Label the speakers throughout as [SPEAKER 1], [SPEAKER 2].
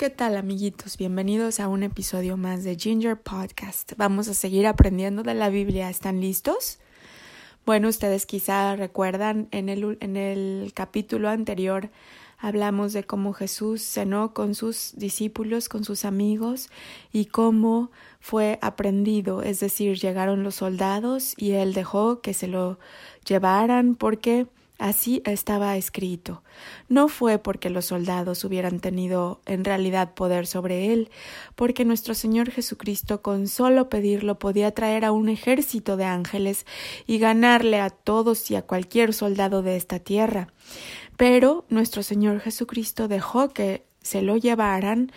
[SPEAKER 1] ¿Qué tal amiguitos? Bienvenidos a un episodio más de Ginger Podcast. Vamos a seguir aprendiendo de la Biblia. ¿Están listos? Bueno, ustedes quizá recuerdan en el, en el capítulo anterior hablamos de cómo Jesús cenó con sus discípulos, con sus amigos y cómo fue aprendido, es decir, llegaron los soldados y él dejó que se lo llevaran porque Así estaba escrito. No fue porque los soldados hubieran tenido en realidad poder sobre él, porque nuestro Señor Jesucristo con solo pedirlo podía traer a un ejército de ángeles y ganarle a todos y a cualquier soldado de esta tierra. Pero nuestro Señor Jesucristo dejó que se lo llevaran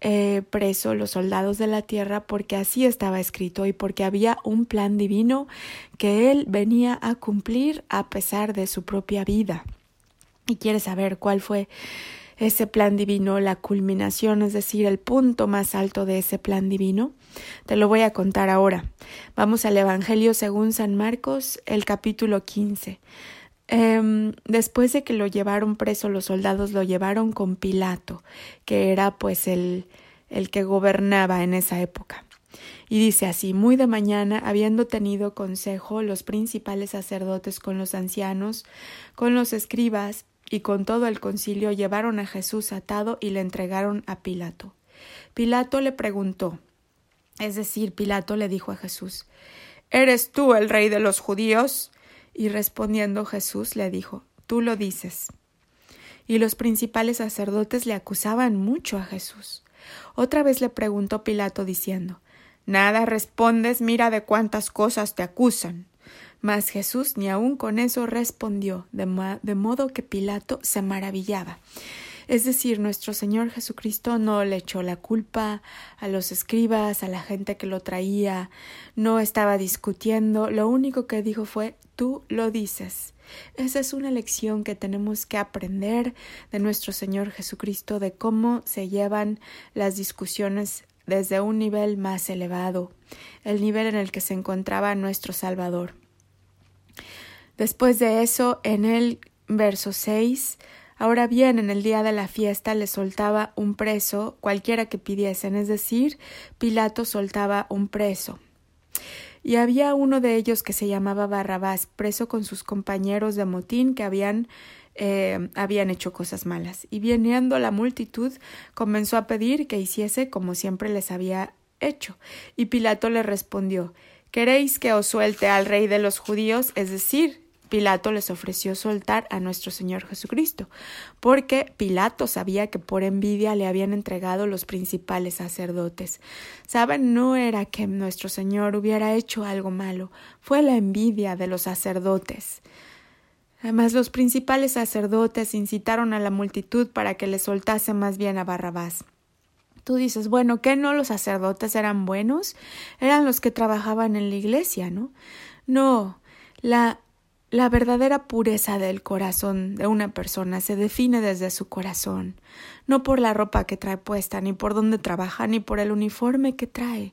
[SPEAKER 1] eh, preso los soldados de la tierra porque así estaba escrito y porque había un plan divino que él venía a cumplir a pesar de su propia vida. Y quieres saber cuál fue ese plan divino, la culminación, es decir, el punto más alto de ese plan divino? Te lo voy a contar ahora. Vamos al Evangelio según San Marcos, el capítulo 15. Em, después de que lo llevaron preso, los soldados lo llevaron con Pilato, que era pues el, el que gobernaba en esa época. Y dice así, muy de mañana, habiendo tenido consejo los principales sacerdotes con los ancianos, con los escribas y con todo el concilio, llevaron a Jesús atado y le entregaron a Pilato. Pilato le preguntó, es decir, Pilato le dijo a Jesús, ¿Eres tú el rey de los judíos? Y respondiendo Jesús le dijo, Tú lo dices. Y los principales sacerdotes le acusaban mucho a Jesús. Otra vez le preguntó Pilato diciendo, Nada respondes, mira de cuántas cosas te acusan. Mas Jesús ni aun con eso respondió, de, de modo que Pilato se maravillaba. Es decir, nuestro Señor Jesucristo no le echó la culpa a los escribas, a la gente que lo traía, no estaba discutiendo, lo único que dijo fue tú lo dices. Esa es una lección que tenemos que aprender de nuestro Señor Jesucristo, de cómo se llevan las discusiones desde un nivel más elevado, el nivel en el que se encontraba nuestro Salvador. Después de eso, en el verso 6, Ahora bien, en el día de la fiesta le soltaba un preso cualquiera que pidiesen, es decir, Pilato soltaba un preso. Y había uno de ellos que se llamaba Barrabás, preso con sus compañeros de motín que habían eh, habían hecho cosas malas. Y viniendo la multitud, comenzó a pedir que hiciese como siempre les había hecho. Y Pilato le respondió ¿Queréis que os suelte al rey de los judíos? Es decir, Pilato les ofreció soltar a nuestro Señor Jesucristo, porque Pilato sabía que por envidia le habían entregado los principales sacerdotes. Saben, no era que nuestro Señor hubiera hecho algo malo, fue la envidia de los sacerdotes. Además, los principales sacerdotes incitaron a la multitud para que le soltase más bien a Barrabás. Tú dices, bueno, ¿qué no los sacerdotes eran buenos? Eran los que trabajaban en la iglesia, ¿no? No, la la verdadera pureza del corazón de una persona se define desde su corazón, no por la ropa que trae puesta, ni por dónde trabaja, ni por el uniforme que trae.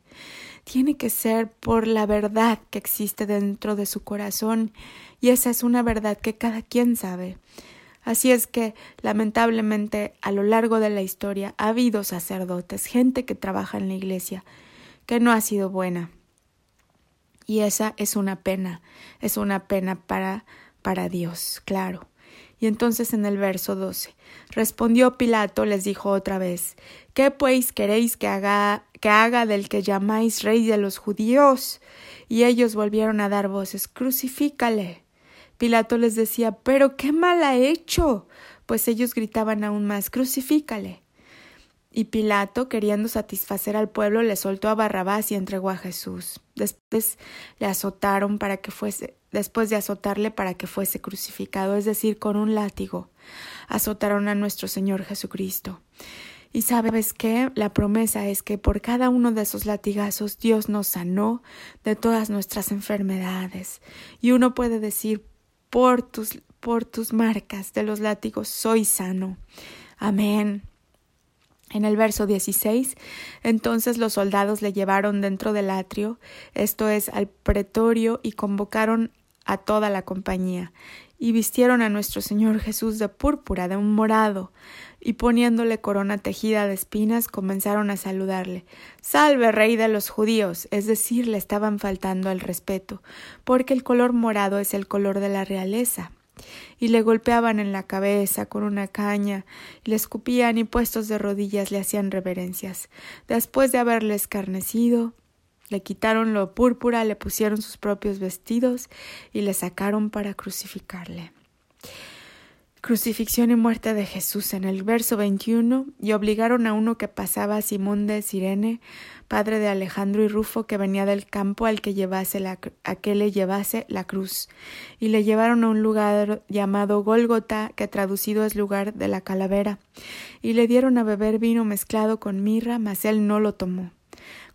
[SPEAKER 1] Tiene que ser por la verdad que existe dentro de su corazón, y esa es una verdad que cada quien sabe. Así es que, lamentablemente, a lo largo de la historia ha habido sacerdotes, gente que trabaja en la iglesia, que no ha sido buena, y esa es una pena, es una pena para, para Dios, claro. Y entonces en el verso 12, respondió Pilato, les dijo otra vez, ¿qué pues queréis que haga, que haga del que llamáis rey de los judíos? Y ellos volvieron a dar voces, crucifícale. Pilato les decía, pero qué mal ha hecho. Pues ellos gritaban aún más, crucifícale. Y Pilato, queriendo satisfacer al pueblo, le soltó a Barrabás y entregó a Jesús. Después le azotaron para que fuese, después de azotarle para que fuese crucificado, es decir, con un látigo, azotaron a nuestro Señor Jesucristo. Y sabes qué? La promesa es que por cada uno de esos latigazos Dios nos sanó de todas nuestras enfermedades. Y uno puede decir, por tus, por tus marcas de los látigos soy sano. Amén. En el verso 16, entonces los soldados le llevaron dentro del atrio, esto es, al pretorio, y convocaron a toda la compañía, y vistieron a nuestro Señor Jesús de púrpura, de un morado, y poniéndole corona tejida de espinas comenzaron a saludarle. Salve, rey de los judíos. es decir, le estaban faltando al respeto, porque el color morado es el color de la realeza. Y le golpeaban en la cabeza con una caña, le escupían y puestos de rodillas le hacían reverencias. Después de haberle escarnecido, le quitaron lo púrpura, le pusieron sus propios vestidos y le sacaron para crucificarle. Crucifixión y muerte de Jesús en el verso 21 y obligaron a uno que pasaba Simón de Sirene, padre de Alejandro y Rufo, que venía del campo al que llevase la, a que le llevase la cruz, y le llevaron a un lugar llamado Gólgota, que traducido es lugar de la calavera, y le dieron a beber vino mezclado con mirra, mas él no lo tomó.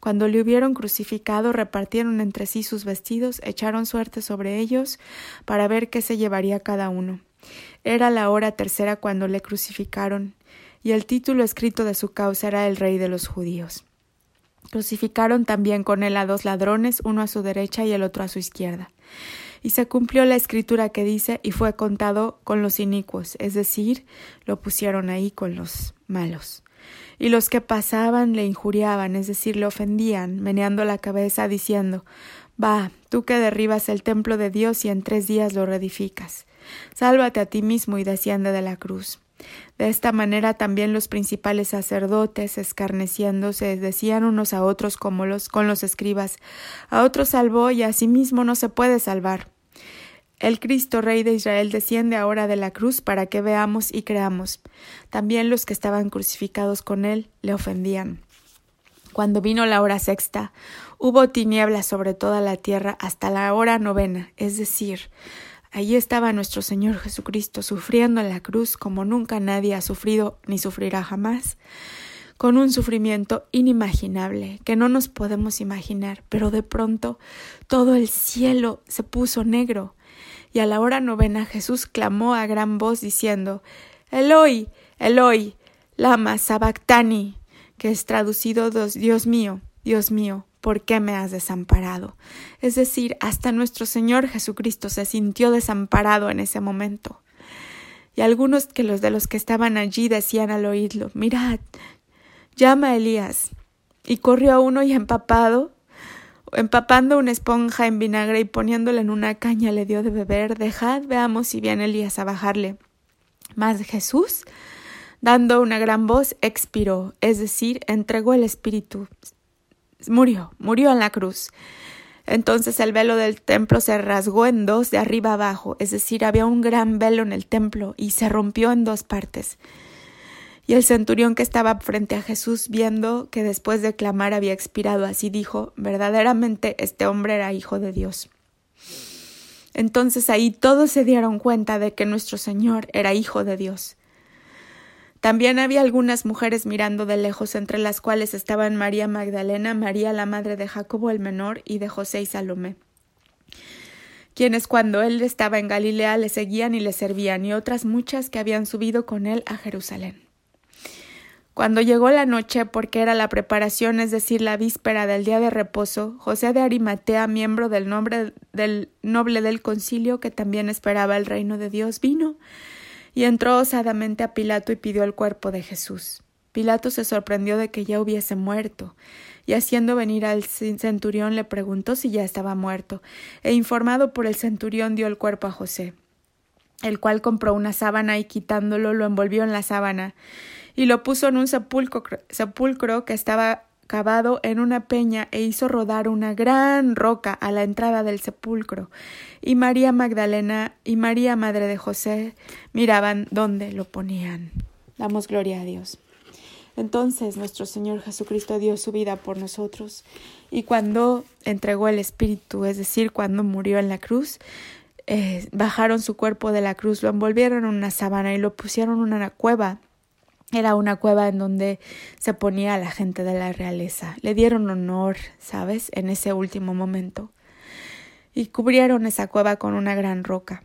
[SPEAKER 1] Cuando le hubieron crucificado, repartieron entre sí sus vestidos, echaron suerte sobre ellos para ver qué se llevaría cada uno. Era la hora tercera cuando le crucificaron, y el título escrito de su causa era el Rey de los Judíos. Crucificaron también con él a dos ladrones, uno a su derecha y el otro a su izquierda. Y se cumplió la escritura que dice, y fue contado con los inicuos, es decir, lo pusieron ahí con los malos y los que pasaban le injuriaban, es decir, le ofendían, meneando la cabeza, diciendo Va, tú que derribas el templo de Dios y en tres días lo reedificas. Sálvate a ti mismo y desciende de la cruz. De esta manera también los principales sacerdotes, escarneciéndose, decían unos a otros como los con los escribas A otro salvó y a sí mismo no se puede salvar. El Cristo Rey de Israel desciende ahora de la cruz para que veamos y creamos. También los que estaban crucificados con él le ofendían. Cuando vino la hora sexta, hubo tinieblas sobre toda la tierra hasta la hora novena, es decir, allí estaba nuestro Señor Jesucristo sufriendo en la cruz como nunca nadie ha sufrido ni sufrirá jamás, con un sufrimiento inimaginable que no nos podemos imaginar, pero de pronto todo el cielo se puso negro y a la hora novena Jesús clamó a gran voz diciendo Eloi, Eloi, lama sabactani, que es traducido Dios mío, Dios mío, ¿por qué me has desamparado? Es decir, hasta nuestro Señor Jesucristo se sintió desamparado en ese momento. Y algunos que los de los que estaban allí decían al oírlo, mirad, llama a Elías. Y corrió uno y empapado empapando una esponja en vinagre y poniéndola en una caña le dio de beber. Dejad, veamos si viene Elías a bajarle. Mas Jesús, dando una gran voz, expiró, es decir, entregó el espíritu. Murió, murió en la cruz. Entonces el velo del templo se rasgó en dos de arriba abajo, es decir, había un gran velo en el templo y se rompió en dos partes. Y el centurión que estaba frente a Jesús, viendo que después de clamar había expirado, así dijo, verdaderamente este hombre era hijo de Dios. Entonces ahí todos se dieron cuenta de que nuestro Señor era hijo de Dios. También había algunas mujeres mirando de lejos, entre las cuales estaban María Magdalena, María la madre de Jacobo el menor y de José y Salomé, quienes cuando él estaba en Galilea le seguían y le servían, y otras muchas que habían subido con él a Jerusalén. Cuando llegó la noche, porque era la preparación, es decir, la víspera del día de reposo, José de Arimatea, miembro del, nombre, del noble del concilio, que también esperaba el reino de Dios, vino y entró osadamente a Pilato y pidió el cuerpo de Jesús. Pilato se sorprendió de que ya hubiese muerto, y haciendo venir al centurión le preguntó si ya estaba muerto, e informado por el centurión dio el cuerpo a José, el cual compró una sábana y quitándolo lo envolvió en la sábana y lo puso en un sepulcro, sepulcro que estaba en una peña e hizo rodar una gran roca a la entrada del sepulcro. Y María Magdalena y María Madre de José miraban dónde lo ponían. Damos gloria a Dios. Entonces nuestro Señor Jesucristo dio su vida por nosotros y cuando entregó el Espíritu, es decir, cuando murió en la cruz, eh, bajaron su cuerpo de la cruz, lo envolvieron en una sábana y lo pusieron en una cueva era una cueva en donde se ponía a la gente de la realeza. Le dieron honor, ¿sabes?, en ese último momento. Y cubrieron esa cueva con una gran roca.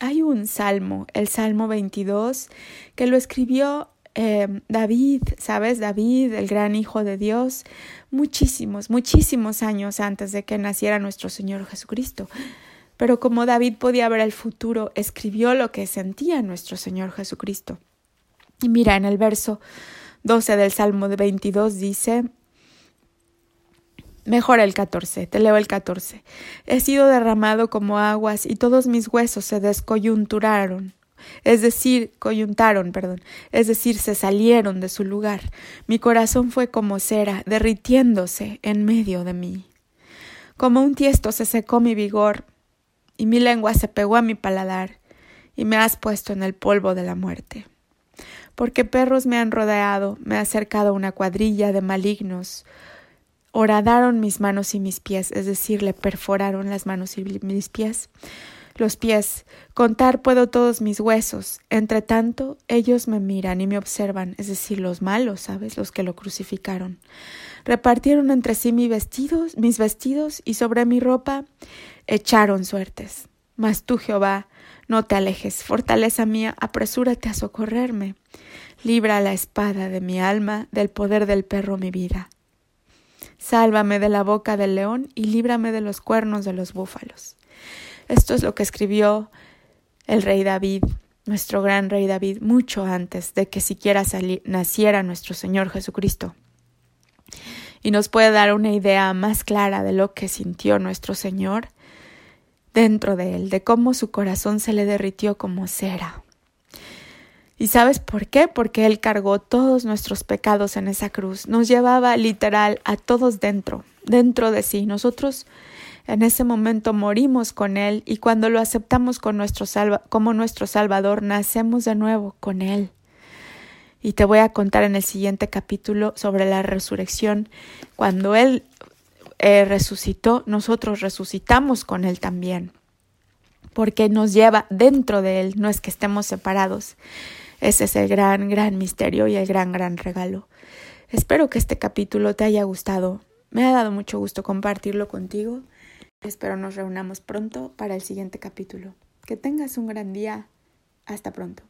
[SPEAKER 1] Hay un salmo, el Salmo 22, que lo escribió eh, David, ¿sabes? David, el gran Hijo de Dios, muchísimos, muchísimos años antes de que naciera nuestro Señor Jesucristo. Pero como David podía ver el futuro, escribió lo que sentía nuestro Señor Jesucristo. Y mira, en el verso 12 del Salmo de 22 dice, Mejor el 14, te leo el 14. He sido derramado como aguas y todos mis huesos se descoyunturaron, es decir, coyuntaron, perdón, es decir, se salieron de su lugar. Mi corazón fue como cera, derritiéndose en medio de mí. Como un tiesto se secó mi vigor, y mi lengua se pegó a mi paladar, y me has puesto en el polvo de la muerte. Porque perros me han rodeado, me ha acercado una cuadrilla de malignos, horadaron mis manos y mis pies, es decir, le perforaron las manos y mis pies. Los pies, contar puedo todos mis huesos. Entre tanto, ellos me miran y me observan, es decir, los malos, ¿sabes? Los que lo crucificaron. Repartieron entre sí mis vestidos, mis vestidos y sobre mi ropa echaron suertes. Mas tú, Jehová, no te alejes, fortaleza mía, apresúrate a socorrerme. Libra la espada de mi alma, del poder del perro mi vida. Sálvame de la boca del león y líbrame de los cuernos de los búfalos. Esto es lo que escribió el rey David, nuestro gran rey David, mucho antes de que siquiera naciera nuestro Señor Jesucristo. Y nos puede dar una idea más clara de lo que sintió nuestro Señor dentro de él, de cómo su corazón se le derritió como cera. ¿Y sabes por qué? Porque Él cargó todos nuestros pecados en esa cruz. Nos llevaba literal a todos dentro, dentro de sí. Nosotros en ese momento morimos con Él y cuando lo aceptamos como nuestro Salvador, nacemos de nuevo con Él. Y te voy a contar en el siguiente capítulo sobre la resurrección. Cuando Él eh, resucitó, nosotros resucitamos con Él también. Porque nos lleva dentro de Él, no es que estemos separados. Ese es el gran, gran misterio y el gran, gran regalo. Espero que este capítulo te haya gustado. Me ha dado mucho gusto compartirlo contigo. Espero nos reunamos pronto para el siguiente capítulo. Que tengas un gran día. Hasta pronto.